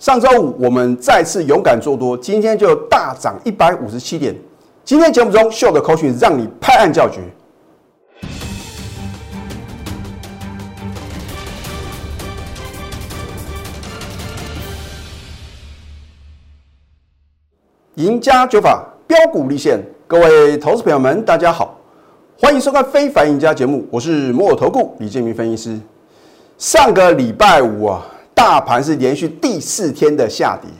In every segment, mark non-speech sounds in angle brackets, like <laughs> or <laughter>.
上周五我们再次勇敢做多，今天就大涨一百五十七点。今天节目中秀的口讯让你拍案叫绝。赢家九法标股立现，各位投资朋友们，大家好，欢迎收看《非凡赢家》节目，我是摩尔投顾李建明分析师。上个礼拜五啊，大盘是连续第四天的下跌，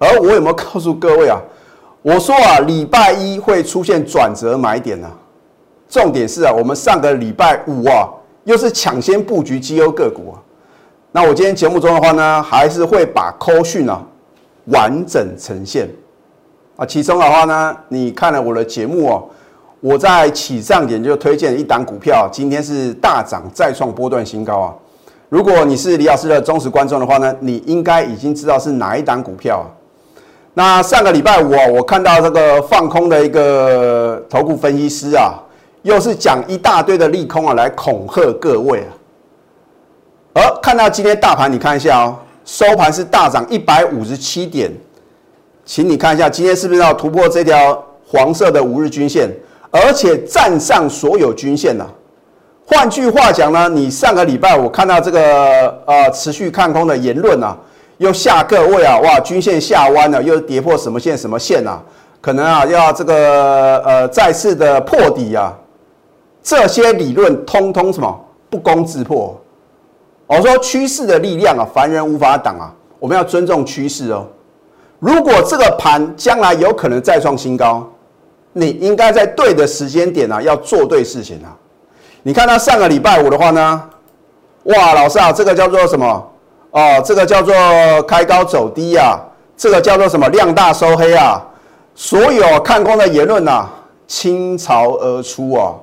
而我有没有告诉各位啊？我说啊，礼拜一会出现转折买点呢。重点是啊，我们上个礼拜五啊，又是抢先布局绩优个股啊。那我今天节目中的话呢，还是会把扣讯啊。完整呈现啊！其中的话呢，你看了我的节目哦，我在起涨点就推荐一档股票，今天是大涨再创波段新高啊！如果你是李老师的忠实观众的话呢，你应该已经知道是哪一档股票？那上个礼拜五啊，我看到这个放空的一个头部分析师啊，又是讲一大堆的利空啊，来恐吓各位啊！而看到今天大盘，你看一下哦。收盘是大涨一百五十七点，请你看一下今天是不是要突破这条黄色的五日均线，而且站上所有均线了。换句话讲呢，你上个礼拜我看到这个呃持续看空的言论啊，又下各位啊，哇，均线下弯了，又跌破什么线什么线啊？可能啊要这个呃再次的破底啊，这些理论通通什么不攻自破。我说趋势的力量啊，凡人无法挡啊！我们要尊重趋势哦。如果这个盘将来有可能再创新高，你应该在对的时间点啊，要做对事情啊。你看他上个礼拜五的话呢，哇，老师啊，这个叫做什么？哦，这个叫做开高走低啊，这个叫做什么？量大收黑啊！所有看空的言论呐，倾巢而出啊！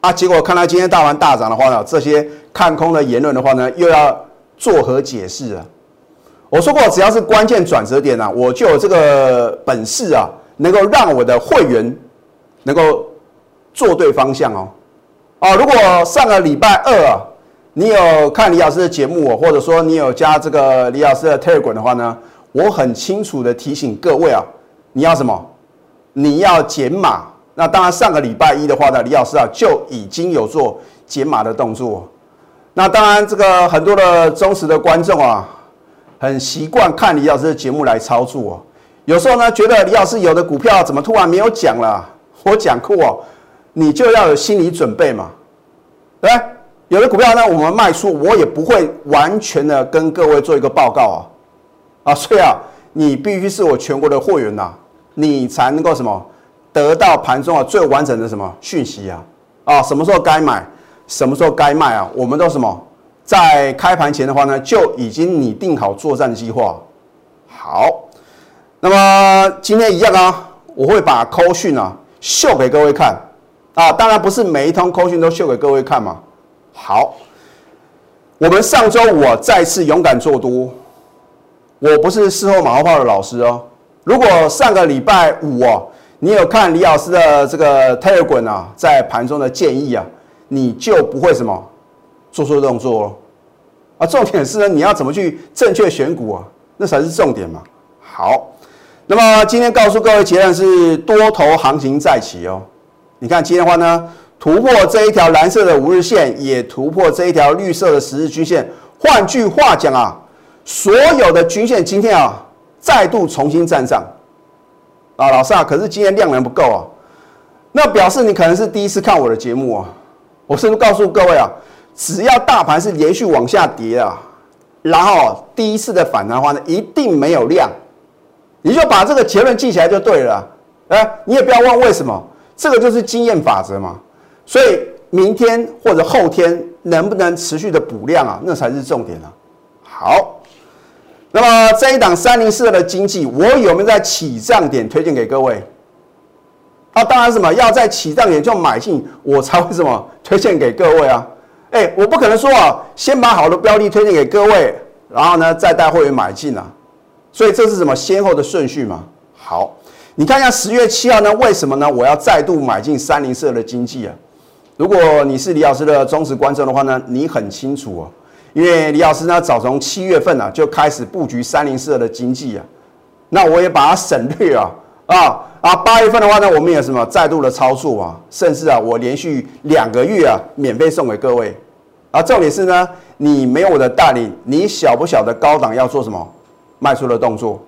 啊，结果看到今天大盘大涨的话呢，这些。看空的言论的话呢，又要作何解释啊？我说过，只要是关键转折点啊，我就有这个本事啊，能够让我的会员能够做对方向哦。啊，如果上个礼拜二啊，你有看李老师的节目，或者说你有加这个李老师的 Telegram 的话呢，我很清楚的提醒各位啊，你要什么？你要减码。那当然，上个礼拜一的话呢，李老师啊就已经有做减码的动作。那当然，这个很多的忠实的观众啊，很习惯看李老师的节目来操作哦。有时候呢，觉得李老师有的股票怎么突然没有讲了？我讲过哦，你就要有心理准备嘛。对，有的股票呢，我们卖出，我也不会完全的跟各位做一个报告啊。啊，所以啊，你必须是我全国的会员呐，你才能够什么得到盘中啊最完整的什么讯息啊？啊，什么时候该买？什么时候该卖啊？我们都什么，在开盘前的话呢，就已经拟定好作战计划。好，那么今天一样啊，我会把扣讯啊秀给各位看啊。当然不是每一通扣讯都秀给各位看嘛。好，我们上周五再次勇敢做多，我不是事后马后炮的老师哦。如果上个礼拜五啊，你有看李老师的这个 Telegram 啊，在盘中的建议啊。你就不会什么做错动作哦，啊，重点是呢，你要怎么去正确选股啊？那才是重点嘛。好，那么今天告诉各位结论是多头行情再起哦。你看今天的话呢，突破这一条蓝色的五日线，也突破这一条绿色的十日均线。换句话讲啊，所有的均线今天啊再度重新站上。啊，老师啊，可是今天量能不够啊，那表示你可能是第一次看我的节目啊。我是不是告诉各位啊，只要大盘是连续往下跌啊，然后第一次的反弹的话呢，一定没有量，你就把这个结论记起来就对了。哎，你也不要问为什么，这个就是经验法则嘛。所以明天或者后天能不能持续的补量啊，那才是重点啊。好，那么这一档三零四的经济，我有没有在起涨点推荐给各位？啊，当然什么要在起涨点就买进，我才会什么推荐给各位啊？哎，我不可能说啊，先把好的标的推荐给各位，然后呢再带会员买进啊。所以这是什么先后的顺序嘛？好，你看一下十月七号呢，为什么呢？我要再度买进三零四的经济啊？如果你是李老师的忠实观众的话呢，你很清楚哦，因为李老师呢，早从七月份啊就开始布局三零四二的经济啊，那我也把它省略啊啊啊！八月份的话呢，我们有什么再度的操作啊，甚至啊，我连续两个月啊免费送给各位啊。重点是呢，你没有我的带领，你晓不晓得高档要做什么卖出的动作？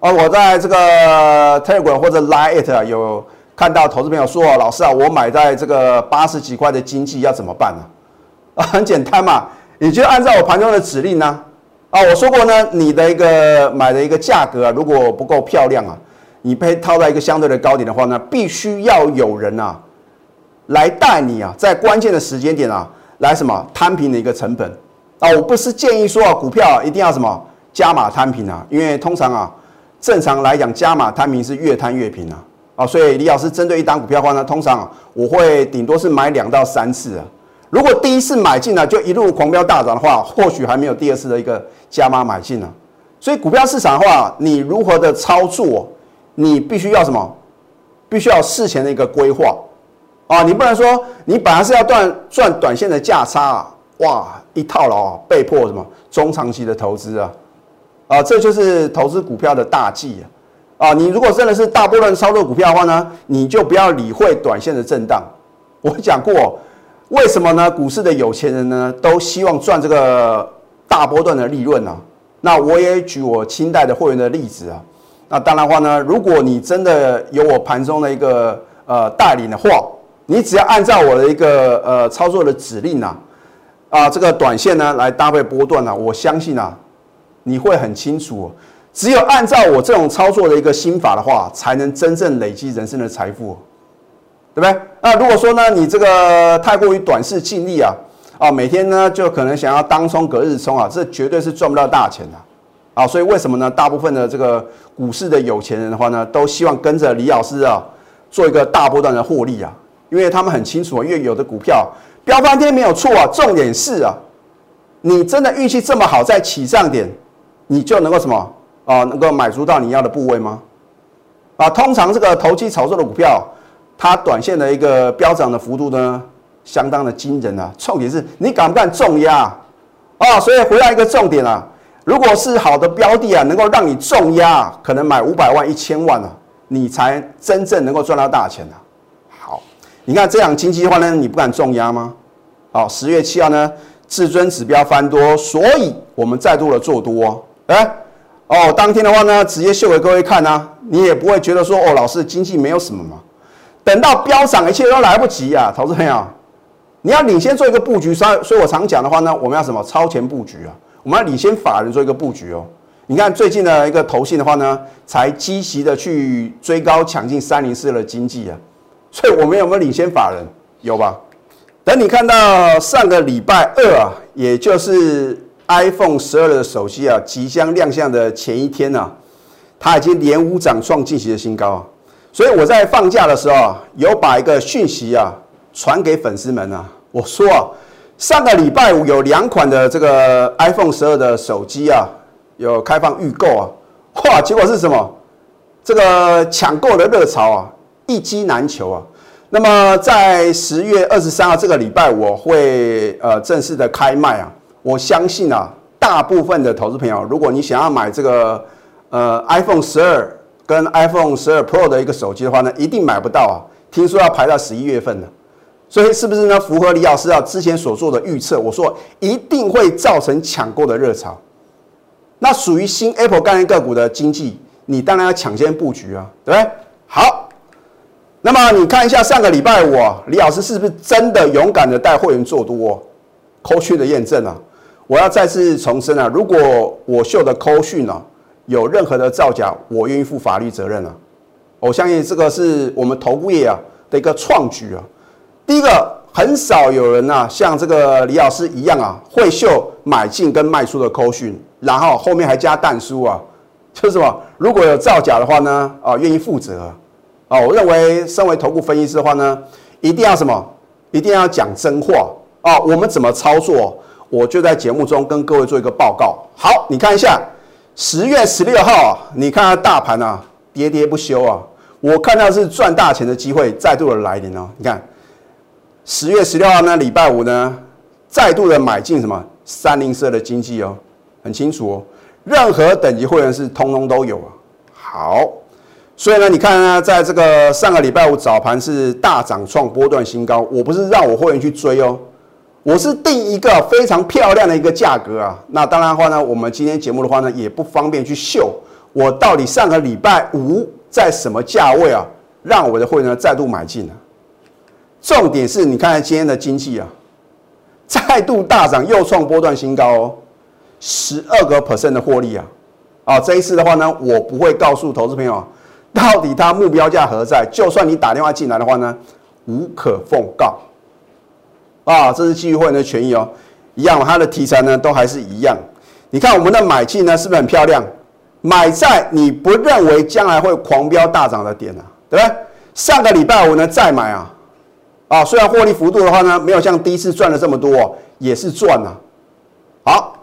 哦，我在这个 Telegram 或者 Line It 有看到投资朋友说，老师啊，我买在这个八十几块的经济要怎么办呢？啊，很简单嘛。你就按照我盘中的指令呢，啊，我说过呢，你的一个买的一个价格啊，如果不够漂亮啊，你被套在一个相对的高点的话呢，必须要有人啊，来带你啊，在关键的时间点啊，来什么摊平的一个成本啊，我不是建议说啊，股票一定要什么加码摊平啊，因为通常啊，正常来讲加码摊平是越摊越平啊，啊，所以李老师针对一档股票的话呢，通常我会顶多是买两到三次啊。如果第一次买进呢，就一路狂飙大涨的话，或许还没有第二次的一个加码买进呢。所以股票市场的话，你如何的操作，你必须要什么？必须要事前的一个规划啊！你不能说你本来是要赚赚短线的价差啊，哇，一套牢，被迫什么中长期的投资啊啊，这就是投资股票的大忌啊！啊，你如果真的是大波段操作股票的话呢，你就不要理会短线的震荡。我讲过。为什么呢？股市的有钱人呢，都希望赚这个大波段的利润呢？那我也举我清代的会员的例子啊。那当然话呢，如果你真的有我盘中的一个呃带领的话，你只要按照我的一个呃操作的指令啊，啊这个短线呢来搭配波段呢，我相信啊，你会很清楚。只有按照我这种操作的一个心法的话，才能真正累积人生的财富。对不对？那如果说呢，你这个太过于短视尽力啊，啊，每天呢就可能想要当冲隔日冲啊，这绝对是赚不到大钱的啊。所以为什么呢？大部分的这个股市的有钱人的话呢，都希望跟着李老师啊，做一个大波段的获利啊，因为他们很清楚啊，因为有的股票飙翻天没有错啊，重点是啊，你真的运气这么好，在起涨点，你就能够什么啊，能够买足到你要的部位吗？啊，通常这个投机炒作的股票。它短线的一个飙涨的幅度呢，相当的惊人啊！重点是你敢不敢重压啊？所以回到一个重点啊，如果是好的标的啊，能够让你重压，可能买五百万、一千万啊，你才真正能够赚到大钱啊。好，你看这样经济的话呢，你不敢重压吗？好，十月七号呢，至尊指标翻多，所以我们再度的做多。哎，哦，当天的话呢，直接秀给各位看啊，你也不会觉得说哦，老师经济没有什么嘛。等到飙涨，一切都来不及啊！投资朋友，你要领先做一个布局，所以，所以我常讲的话呢，我们要什么超前布局啊？我们要领先法人做一个布局哦。你看最近的一个投信的话呢，才积极的去追高抢进三零四的经济啊，所以我们有没有领先法人？有吧？等你看到上个礼拜二啊，也就是 iPhone 十二的手机啊即将亮相的前一天呢，它已经连五涨创近期的新高啊。所以我在放假的时候啊有把一个讯息啊传给粉丝们啊，我说啊，上个礼拜五有两款的这个 iPhone 十二的手机啊有开放预购啊，哇，结果是什么？这个抢购的热潮啊一机难求啊。那么在十月二十三号这个礼拜我会呃正式的开卖啊，我相信啊，大部分的投资朋友，如果你想要买这个呃 iPhone 十二。跟 iPhone 十二 Pro 的一个手机的话呢，一定买不到啊！听说要排到十一月份呢，所以是不是呢？符合李老师啊之前所做的预测，我说一定会造成抢购的热潮。那属于新 Apple 概念个股的经济，你当然要抢先布局啊，对不对？好，那么你看一下上个礼拜五，李老师是不是真的勇敢的带会员做多？扣讯的验证啊，我要再次重申啊，如果我秀的扣讯啊。有任何的造假，我愿意负法律责任啊！我相信这个是我们投顾业啊的一个创举啊。第一个，很少有人啊像这个李老师一样啊，会秀买进跟卖出的扣讯，然后后面还加弹书啊，就是什么？如果有造假的话呢，啊，愿意负责啊！我认为，身为投顾分析师的话呢，一定要什么？一定要讲真话啊！我们怎么操作？我就在节目中跟各位做一个报告。好，你看一下。十月十六号，你看大盘啊，喋喋不休啊，我看到是赚大钱的机会再度的来临哦。你看，十月十六号那，礼拜五呢，再度的买进什么三零四的经济哦，很清楚哦，任何等级会员是通通都有啊。好，所以呢，你看呢，在这个上个礼拜五早盘是大涨创波段新高，我不是让我会员去追哦，我是定一个非常漂亮的一个价格啊。那当然的话呢，我们今天节目的话呢，也不方便去秀我到底上个礼拜五在什么价位啊，让我的会员呢再度买进啊。重点是你看看今天的经济啊，再度大涨，又创波段新高哦，十二个 percent 的获利啊，啊，这一次的话呢，我不会告诉投资朋友到底它目标价何在，就算你打电话进来的话呢，无可奉告，啊，这是基于会员的权益哦，一样，它的题材呢都还是一样，你看我们的买进呢是不是很漂亮？买在你不认为将来会狂飙大涨的点啊，对不对？上个礼拜五呢再买啊。啊，虽然获利幅度的话呢，没有像第一次赚了这么多，也是赚了。好，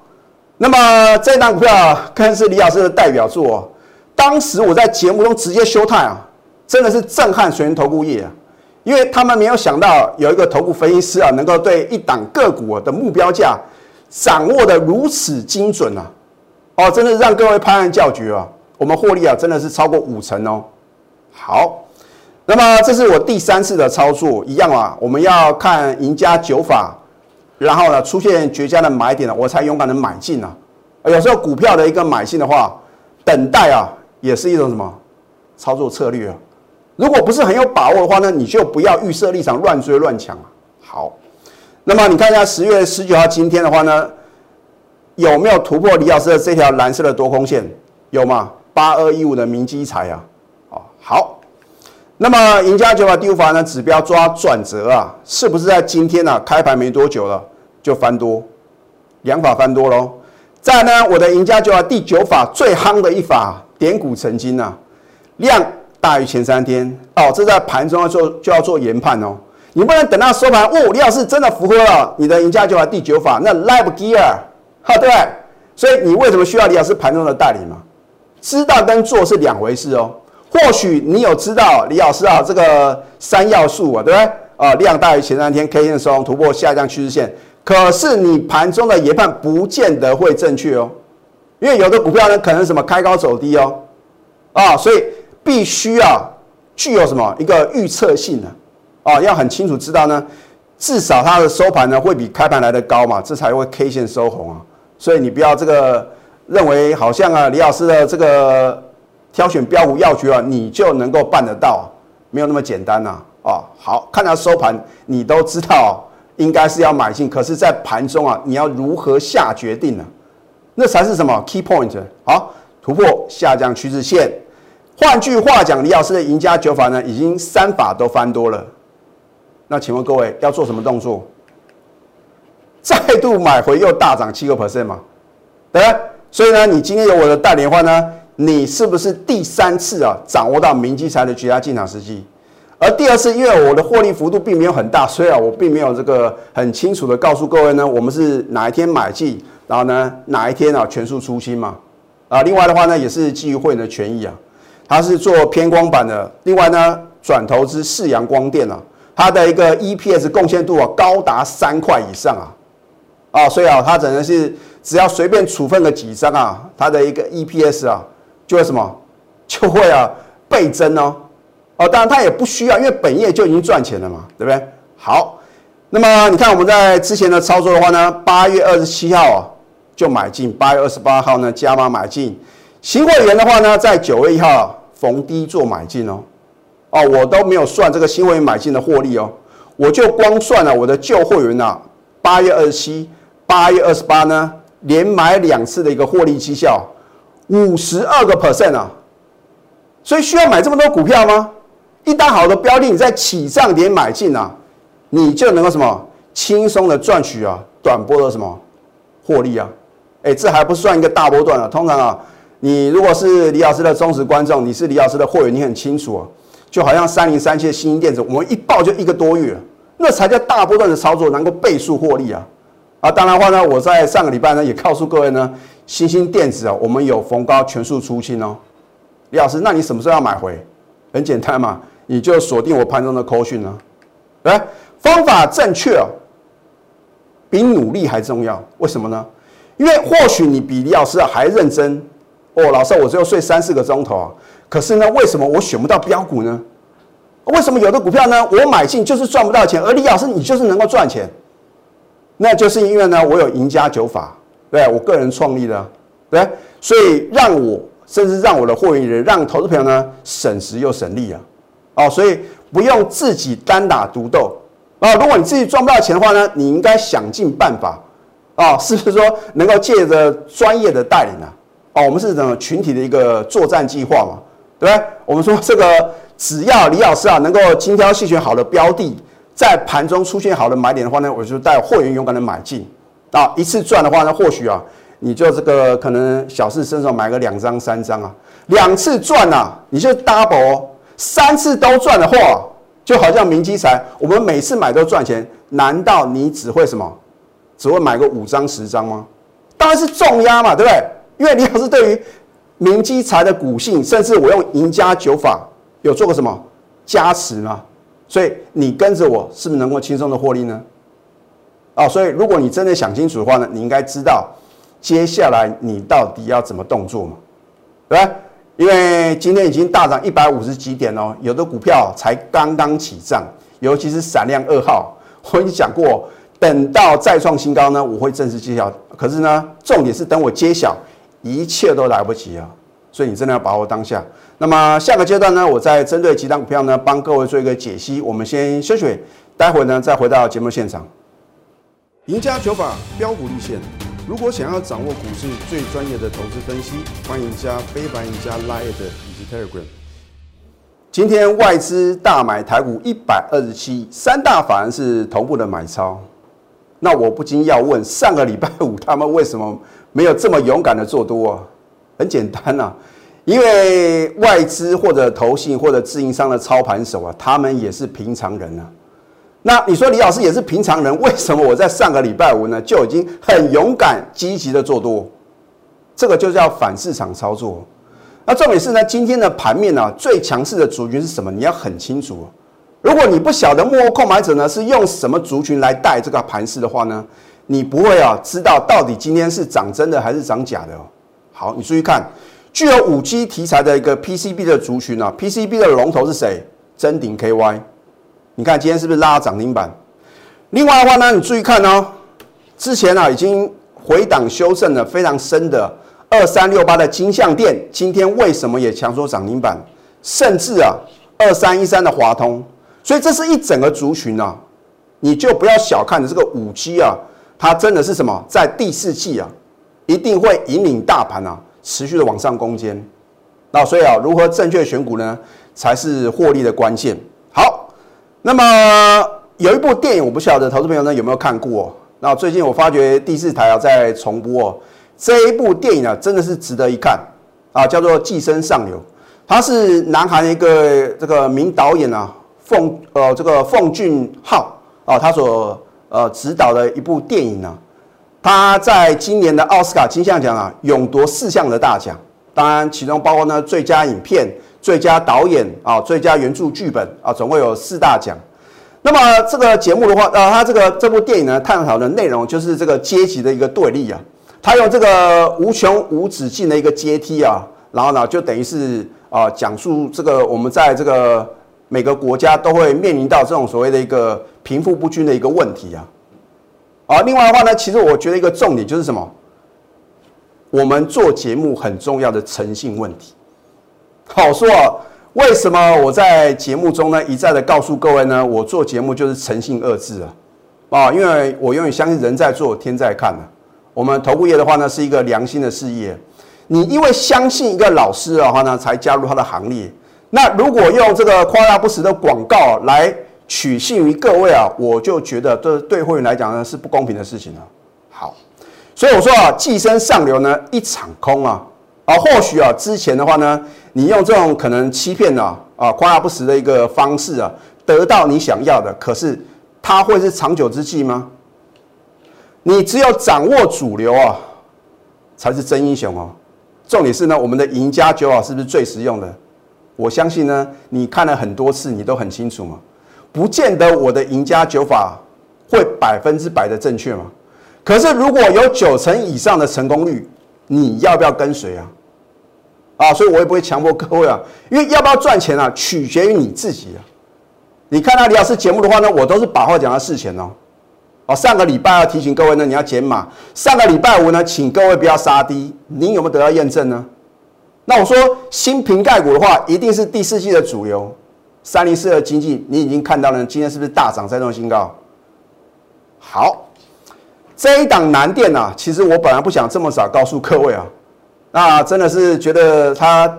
那么这档股票更是李老师的代表作。当时我在节目中直接休态啊，真的是震撼全投顾业啊，因为他们没有想到有一个投顾分析师啊，能够对一档个股的目标价掌握的如此精准啊！哦，真的让各位拍案叫绝啊！我们获利啊，真的是超过五成哦。好。那么这是我第三次的操作，一样啊，我们要看赢家九法，然后呢出现绝佳的买点了，我才勇敢的买进啊。有时候股票的一个买进的话，等待啊也是一种什么操作策略啊。如果不是很有把握的话呢，你就不要预设立场乱追乱抢啊。好，那么你看一下十月十九号今天的话呢，有没有突破李老师的这条蓝色的多空线？有吗？八二一五的明基财啊，啊好。那么赢家九法第五法呢？指标抓转折啊，是不是在今天呢？开盘没多久了就翻多，两法翻多喽。再呢，我的赢家九法第九法最夯的一法点股成金啊，量大于前三天哦，这在盘中要做就要做研判哦。你不能等到收盘哦，李老师真的符合了你的赢家九法第九法，那 live gear 哈对，所以你为什么需要李老师盘中的代理嘛？知道跟做是两回事哦。或许你有知道李老师啊，这个三要素啊，对不对？啊，量大于前三天 K 线收突破下降趋势线，可是你盘中的研判不见得会正确哦，因为有的股票呢可能什么开高走低哦，啊，所以必须啊具有什么一个预测性的啊，要很清楚知道呢，至少它的收盘呢会比开盘来的高嘛，这才会 K 线收红啊，所以你不要这个认为好像啊李老师的这个。挑选标股要诀啊，你就能够办得到，没有那么简单呐！啊，好看它收盘，你都知道应该是要买进，可是，在盘中啊，你要如何下决定呢？那才是什么 key point？好，突破下降趋势线。换句话讲，李老师的赢家九法呢，已经三法都翻多了。那请问各位要做什么动作？<laughs> 再度买回又大涨七个 percent 嘛？对所以呢，你今天有我的带领的话呢？你是不是第三次啊掌握到明基材的绝佳进场时机？而第二次，因为我的获利幅度并没有很大，所以，我并没有这个很清楚的告诉各位呢，我们是哪一天买进，然后呢哪一天啊全数出清嘛？啊，另外的话呢，也是基于会员的权益啊，它是做偏光板的，另外呢转投资世阳光电啊，它的一个 EPS 贡献度啊高达三块以上啊，啊，所以啊，它只能是只要随便处分个几张啊，它的一个 EPS 啊。就会什么，就会啊倍增哦，哦，当然它也不需要，因为本业就已经赚钱了嘛，对不对？好，那么你看我们在之前的操作的话呢，八月二十七号啊就买进，八月二十八号呢加码买进，新会员的话呢在九月一号逢低做买进哦，哦，我都没有算这个新会员买进的获利哦，我就光算了我的旧会员呐，八月二十七、八月二十八呢连买两次的一个获利绩效。五十二个 percent 啊，所以需要买这么多股票吗？一单好的标的，你在起涨点买进啊，你就能够什么轻松的赚取啊短波的什么获利啊？哎，这还不算一个大波段啊。通常啊，你如果是李老师的忠实观众，你是李老师的会员，你很清楚啊，就好像三零三七的新兴电子，我们一报就一个多月，那才叫大波段的操作，能够倍数获利啊。啊，当然话呢，我在上个礼拜呢也告诉各位呢。新兴电子啊，我们有逢高全数出清哦。李老师，那你什么时候要买回？很简单嘛，你就锁定我盘中的扣讯呢。来，方法正确哦。比努力还重要。为什么呢？因为或许你比李老师还认真哦，老师，我只有睡三四个钟头啊。可是呢，为什么我选不到标股呢？为什么有的股票呢，我买进就是赚不到钱，而李老师你就是能够赚钱？那就是因为呢，我有赢家九法，对我个人创立的，对，所以让我甚至让我的会员人，让投资朋友呢省时又省力啊，哦，所以不用自己单打独斗啊。如果你自己赚不到钱的话呢，你应该想尽办法啊，是不是说能够借着专业的带领啊？哦，我们是整个群体的一个作战计划嘛？对不对？我们说这个，只要李老师啊能够精挑细选好的标的，在盘中出现好的买点的话呢，我就带会员勇敢的买进啊，一次赚的话呢，或许啊你就这个可能小事身上买个两张三张啊，两次赚啊你就 double，三次都赚的话，就好像明基财，我们每次买都赚钱，难道你只会什么？只会买个五张十张吗？当然是重压嘛，对不对？因为李老师对于明基财的股性，甚至我用赢家九法有做过什么加持吗？所以你跟着我，是不是能够轻松的获利呢？啊，所以如果你真的想清楚的话呢，你应该知道接下来你到底要怎么动作嘛，对吧？因为今天已经大涨一百五十几点哦，有的股票才刚刚起涨，尤其是闪亮二号，我已经讲过，等到再创新高呢，我会正式揭晓。可是呢，重点是等我揭晓。一切都来不及啊！所以你真的要把握当下。那么下个阶段呢，我再针对几档股票呢，帮各位做一个解析。我们先休息，待会呢再回到节目现场。赢家九法标股立线。如果想要掌握股市最专业的投资分析，欢迎加非凡、加 Line 以及 Telegram。今天外资大买台股一百二十七，三大法人是同步的买超。那我不禁要问，上个礼拜五他们为什么？没有这么勇敢的做多啊，很简单呐，因为外资或者投信或者自营商的操盘手啊，他们也是平常人啊。那你说李老师也是平常人，为什么我在上个礼拜五呢就已经很勇敢积极的做多？这个就叫反市场操作。那重点是呢，今天的盘面呢最强势的族群是什么？你要很清楚。如果你不晓得幕后购买者呢是用什么族群来带这个盘势的话呢？你不会啊，知道到底今天是涨真的还是涨假的哦。好，你注意看，具有五 G 题材的一个 PCB 的族群啊，PCB 的龙头是谁？真鼎 KY。你看今天是不是拉涨停板？另外的话呢，你注意看哦，之前啊已经回档修正了非常深的二三六八的金相店，今天为什么也强说涨停板？甚至啊二三一三的华通，所以这是一整个族群啊，你就不要小看的这个五 G 啊。它真的是什么？在第四季啊，一定会引领大盘啊，持续的往上攻坚。那所以啊，如何正确选股呢，才是获利的关键。好，那么有一部电影，我不晓得投资朋友呢有没有看过？那最近我发觉第四台啊在重播哦这一部电影啊，真的是值得一看啊，叫做《寄生上流》，它是南韩一个这个名导演啊，奉呃这个奉俊昊啊，他所。呃，指导的一部电影呢，他在今年的奥斯卡金像奖啊，勇夺四项的大奖，当然其中包括呢最佳影片、最佳导演啊、最佳原著剧本啊，总共有四大奖。那么这个节目的话，呃，他这个这部电影呢，探讨的内容就是这个阶级的一个对立啊，他用这个无穷无止境的一个阶梯啊，然后呢，就等于是啊，讲述这个我们在这个。每个国家都会面临到这种所谓的一个贫富不均的一个问题啊，啊，另外的话呢，其实我觉得一个重点就是什么？我们做节目很重要的诚信问题。好说啊，为什么我在节目中呢一再的告诉各位呢？我做节目就是诚信二字啊，啊，因为我永远相信人在做天在看啊。我们头部业的话呢是一个良心的事业，你因为相信一个老师的话呢，才加入他的行列。那如果用这个夸大不实的广告来取信于各位啊，我就觉得这对会员来讲呢是不公平的事情了。好，所以我说啊，寄生上流呢一场空啊，啊或许啊之前的话呢，你用这种可能欺骗啊啊夸大不实的一个方式啊，得到你想要的，可是它会是长久之计吗？你只有掌握主流啊，才是真英雄哦。重点是呢，我们的赢家九啊，是不是最实用的？我相信呢，你看了很多次，你都很清楚嘛。不见得我的赢家九法会百分之百的正确嘛。可是如果有九成以上的成功率，你要不要跟随啊？啊，所以我也不会强迫各位啊，因为要不要赚钱啊，取决于你自己啊。你看到李老师节目的话呢，我都是把话讲到事前哦。哦，上个礼拜要提醒各位呢，你要减码。上个礼拜五呢，请各位不要杀低。您有没有得到验证呢？那我说新瓶盖股的话，一定是第四季的主流。三零四的经济，你已经看到了，今天是不是大涨再创新高？好，这一档南电啊，其实我本来不想这么早告诉各位啊，那真的是觉得它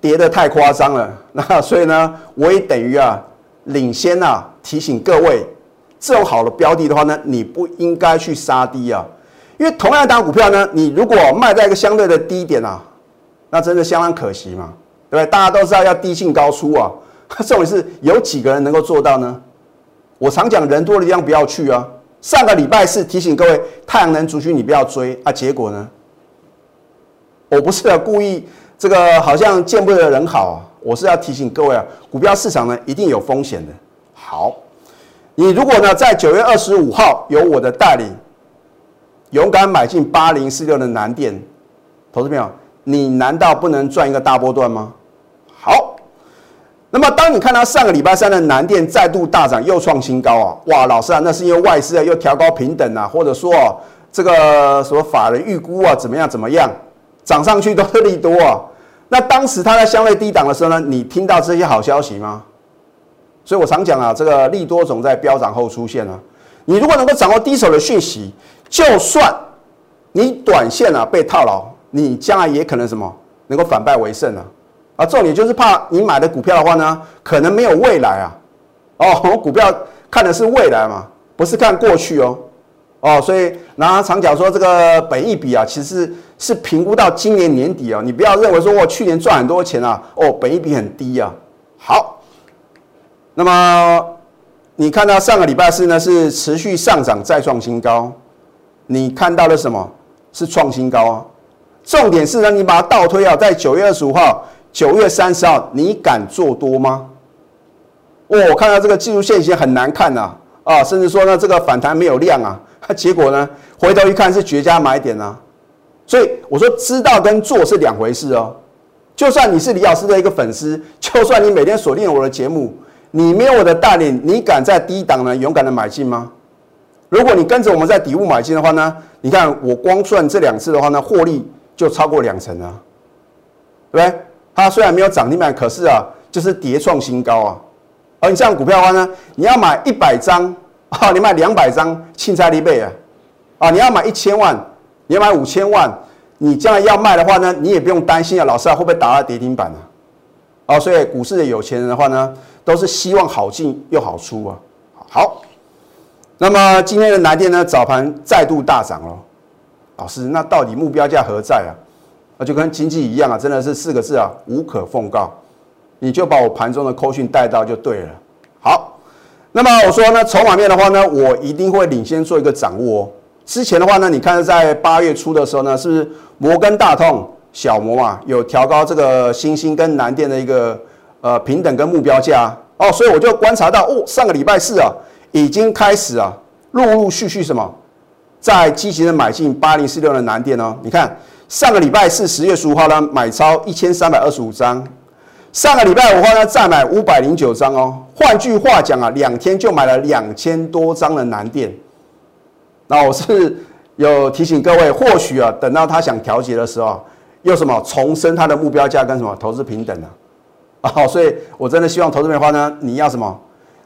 跌的太夸张了，<laughs> 那所以呢，我也等于啊领先啊提醒各位，这种好的标的的话呢，你不应该去杀低啊，因为同样一档股票呢，你如果卖在一个相对的低点啊，那真的相当可惜嘛，对不对？大家都知道要低进高出啊。<laughs> 这种是有几个人能够做到呢？我常讲人多的地方不要去啊。上个礼拜是提醒各位太阳能族群你不要追啊，结果呢？我不是要故意这个好像见不得人好啊，我是要提醒各位啊，股票市场呢一定有风险的。好，你如果呢在九月二十五号有我的带领，勇敢买进八零四六的南电，投资朋友，你难道不能赚一个大波段吗？那么，当你看到上个礼拜三的南电再度大涨，又创新高啊！哇，老师啊，那是因为外资啊又调高平等啊，或者说这个什么法人预估啊怎么样怎么样，涨上去都是利多啊。那当时它在相对低档的时候呢，你听到这些好消息吗？所以我常讲啊，这个利多总在飙涨后出现啊。你如果能够掌握第一手的讯息，就算你短线啊被套牢，你将来也可能什么能够反败为胜啊。啊，重点就是怕你买的股票的话呢，可能没有未来啊。哦，我 <laughs> 股票看的是未来嘛，不是看过去哦。哦，所以拿常讲说这个本益比啊，其实是评估到今年年底啊。你不要认为说我去年赚很多钱啊，哦，本益比很低啊。好，那么你看到上个礼拜四呢是持续上涨再创新高，你看到了什么？是创新高啊。重点是呢，你把它倒推啊，在九月二十五号。九月三十号，你敢做多吗？哦，我看到这个技术线型很难看了，啊，甚至说呢，这个反弹没有量啊，<laughs> 结果呢，回头一看是绝佳买点啊。所以我说，知道跟做是两回事哦。就算你是李老师的一个粉丝，就算你每天锁定我的节目，你没有我的带领，你敢在低档呢勇敢的买进吗？如果你跟着我们在底部买进的话呢，你看我光算这两次的话呢，获利就超过两成啊，对不对？它虽然没有涨停板，可是啊，就是跌创新高啊。而你这样股票的话呢，你要买一百张 <laughs> 啊，你买两百张，青菜利倍啊。啊，你要买一千万，你要买五千万，你将来要卖的话呢，你也不用担心啊，老师啊会不会打到跌停板啊？哦，所以股市的有钱人的话呢，都是希望好进又好出啊。好，那么今天的南电呢，早盘再度大涨了。老师，那到底目标价何在啊？那就跟经济一样啊，真的是四个字啊，无可奉告。你就把我盘中的扣讯带到就对了。好，那么我说呢，筹码面的话呢，我一定会领先做一个掌握。之前的话呢，你看在八月初的时候呢，是不是摩根大通小摩啊，有调高这个新兴跟南电的一个呃平等跟目标价哦，所以我就观察到哦，上个礼拜四啊，已经开始啊，陆陆续续什么，在积极的买进八零四六的南电哦，你看。上个礼拜四十月十五号呢，买超一千三百二十五张。上个礼拜五号呢，再买五百零九张哦。换句话讲啊，两天就买了两千多张的南电。那我是有提醒各位，或许啊，等到他想调节的时候，又什么重申他的目标价跟什么投资平等呢？啊，<laughs> 所以我真的希望投资的话呢，你要什么？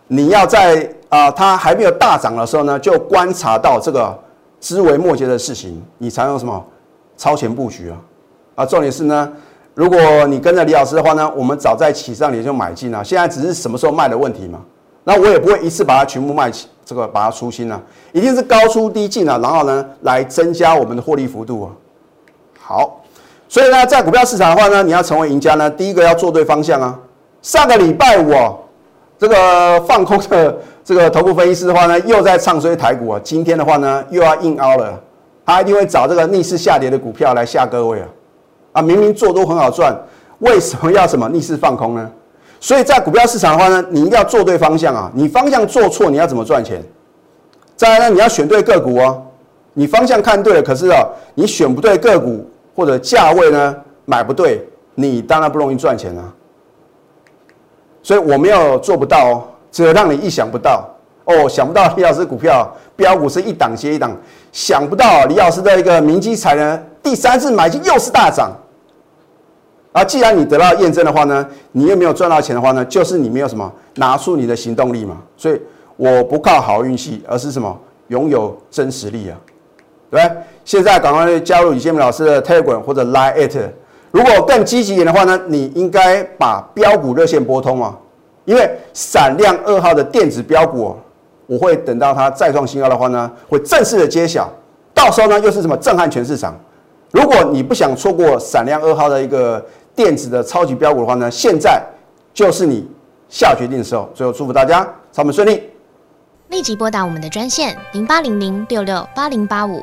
你要在啊，它还没有大涨的时候呢，就观察到这个枝微末节的事情，你才用什么？超前布局啊！啊，重点是呢，如果你跟着李老师的话呢，我们早在起上年就买进了，现在只是什么时候卖的问题嘛。那我也不会一次把它全部卖起，这个把它出清了，一定是高出低进啊，然后呢，来增加我们的获利幅度啊。好，所以呢，在股票市场的话呢，你要成为赢家呢，第一个要做对方向啊。上个礼拜五啊，这个放空的这个头部分析师的话呢，又在唱衰台股啊，今天的话呢，又要硬凹了。他一定会找这个逆势下跌的股票来吓各位啊！啊，明明做多很好赚，为什么要什么逆势放空呢？所以在股票市场的话呢，你一定要做对方向啊！你方向做错，你要怎么赚钱？再来呢，你要选对个股哦。你方向看对了，可是啊，你选不对个股或者价位呢，买不对，你当然不容易赚钱啊。所以我没有做不到哦，只有让你意想不到哦，想不到李老师股票标股是一档接一档，想不到李老师的一个明基财呢，第三次买进又是大涨。啊，既然你得到验证的话呢，你又没有赚到钱的话呢，就是你没有什么拿出你的行动力嘛。所以我不靠好运气，而是什么拥有真实力啊，对？现在赶快加入李建明老师的 Telegram 或者 Line at。如果更积极一点的话呢，你应该把标股热线拨通啊，因为闪亮二号的电子标股，我会等到它再创新高的话呢，会正式的揭晓，到时候呢又是什么震撼全市场。如果你不想错过闪亮二号的一个电子的超级标股的话呢，现在就是你下决定的时候。最后祝福大家操盘顺利，立即拨打我们的专线零八零零六六八零八五